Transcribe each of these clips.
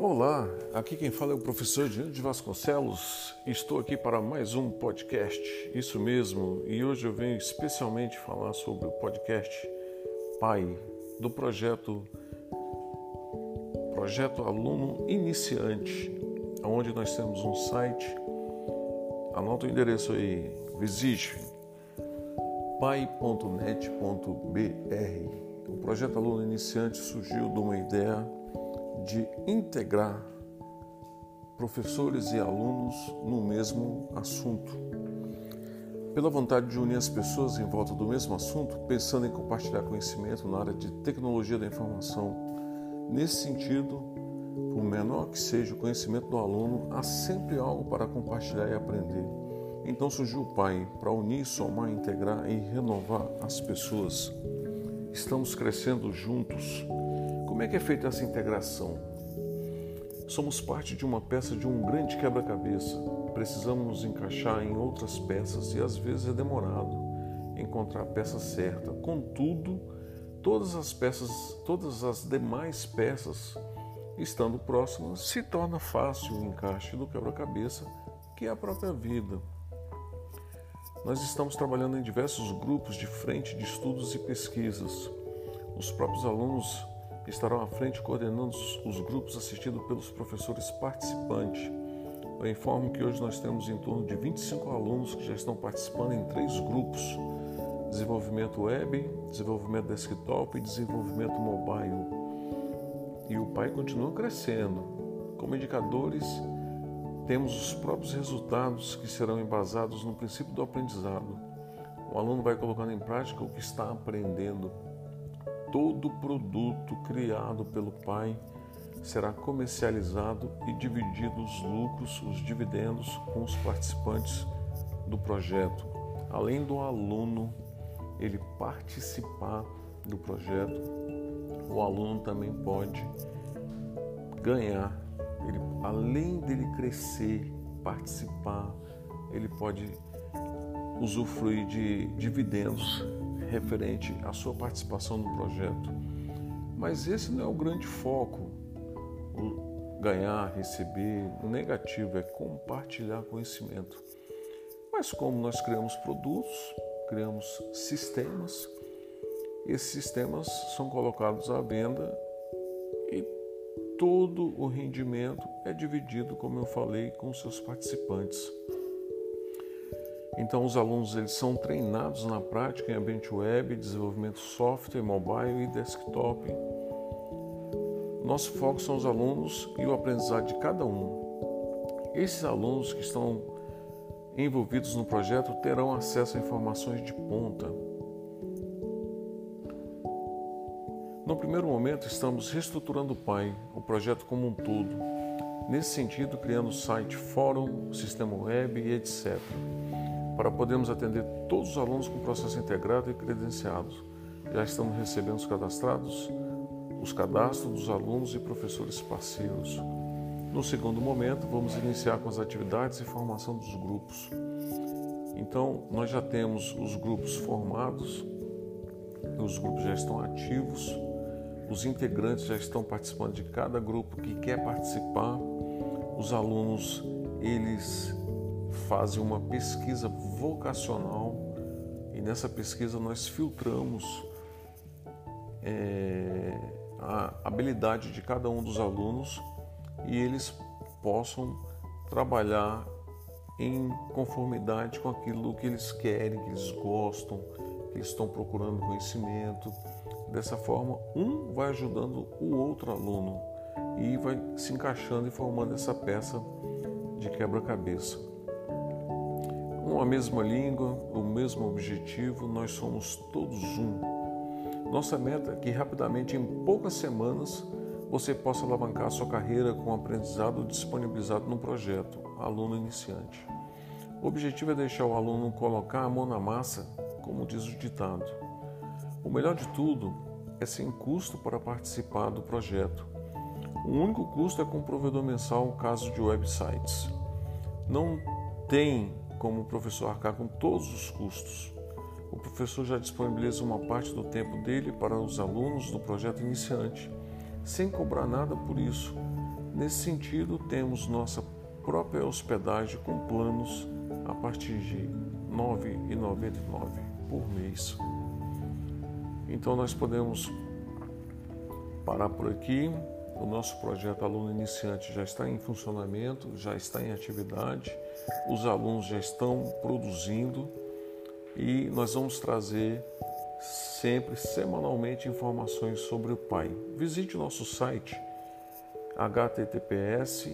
Olá, aqui quem fala é o professor Diante de Vasconcelos. Estou aqui para mais um podcast, isso mesmo, e hoje eu venho especialmente falar sobre o podcast Pai do projeto Projeto Aluno Iniciante, onde nós temos um site. Anota o endereço aí, visite pai.net.br. O projeto Aluno Iniciante surgiu de uma ideia de integrar professores e alunos no mesmo assunto. Pela vontade de unir as pessoas em volta do mesmo assunto, pensando em compartilhar conhecimento na área de tecnologia da informação. Nesse sentido, por menor que seja o conhecimento do aluno, há sempre algo para compartilhar e aprender. Então surgiu o Pai para unir, somar, integrar e renovar as pessoas. Estamos crescendo juntos como é que é feita essa integração? Somos parte de uma peça de um grande quebra-cabeça. Precisamos nos encaixar em outras peças e às vezes é demorado encontrar a peça certa. Contudo, todas as peças, todas as demais peças estando próximas, se torna fácil o encaixe do quebra-cabeça, que é a própria vida. Nós estamos trabalhando em diversos grupos de frente de estudos e pesquisas. Os próprios alunos estarão à frente coordenando os grupos assistidos pelos professores participantes. Eu informo que hoje nós temos em torno de 25 alunos que já estão participando em três grupos: desenvolvimento web, desenvolvimento desktop e desenvolvimento mobile. E o PAI continua crescendo. Como indicadores, temos os próprios resultados que serão embasados no princípio do aprendizado. O aluno vai colocando em prática o que está aprendendo todo produto criado pelo Pai será comercializado e dividido os lucros, os dividendos com os participantes do projeto. Além do aluno ele participar do projeto, o aluno também pode ganhar. Ele, além dele crescer, participar, ele pode usufruir de dividendos referente à sua participação no projeto. Mas esse não é o grande foco, o ganhar, receber. O negativo é compartilhar conhecimento. Mas como nós criamos produtos, criamos sistemas, esses sistemas são colocados à venda e todo o rendimento é dividido, como eu falei, com seus participantes. Então, os alunos eles são treinados na prática em ambiente web, desenvolvimento software, mobile e desktop. Nosso foco são os alunos e o aprendizado de cada um. Esses alunos que estão envolvidos no projeto terão acesso a informações de ponta. No primeiro momento, estamos reestruturando o PAI, o projeto como um todo. Nesse sentido, criando site, fórum, sistema web e etc para podermos atender todos os alunos com processo integrado e credenciados. Já estamos recebendo os cadastrados, os cadastros dos alunos e professores parceiros. No segundo momento, vamos iniciar com as atividades e formação dos grupos. Então, nós já temos os grupos formados, os grupos já estão ativos, os integrantes já estão participando de cada grupo que quer participar, os alunos, eles fazem uma pesquisa vocacional e nessa pesquisa nós filtramos é, a habilidade de cada um dos alunos e eles possam trabalhar em conformidade com aquilo que eles querem, que eles gostam, que estão procurando conhecimento. Dessa forma, um vai ajudando o outro aluno e vai se encaixando e formando essa peça de quebra-cabeça uma mesma língua, o mesmo objetivo, nós somos todos um. Nossa meta é que rapidamente, em poucas semanas, você possa alavancar sua carreira com o aprendizado disponibilizado no projeto Aluno Iniciante. O objetivo é deixar o aluno colocar a mão na massa, como diz o ditado. O melhor de tudo é sem custo para participar do projeto. O único custo é com o provedor mensal, caso de websites. Não tem como o professor arcar com todos os custos. O professor já disponibiliza uma parte do tempo dele para os alunos do projeto iniciante, sem cobrar nada por isso. Nesse sentido, temos nossa própria hospedagem com planos a partir de R$ 9,99 por mês. Então nós podemos parar por aqui. O nosso projeto Aluno Iniciante já está em funcionamento, já está em atividade, os alunos já estão produzindo e nós vamos trazer sempre, semanalmente, informações sobre o Pai. Visite o nosso site https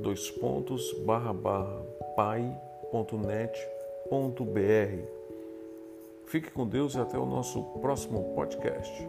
dois pontos barra barra pai.net.br. Fique com Deus e até o nosso próximo podcast.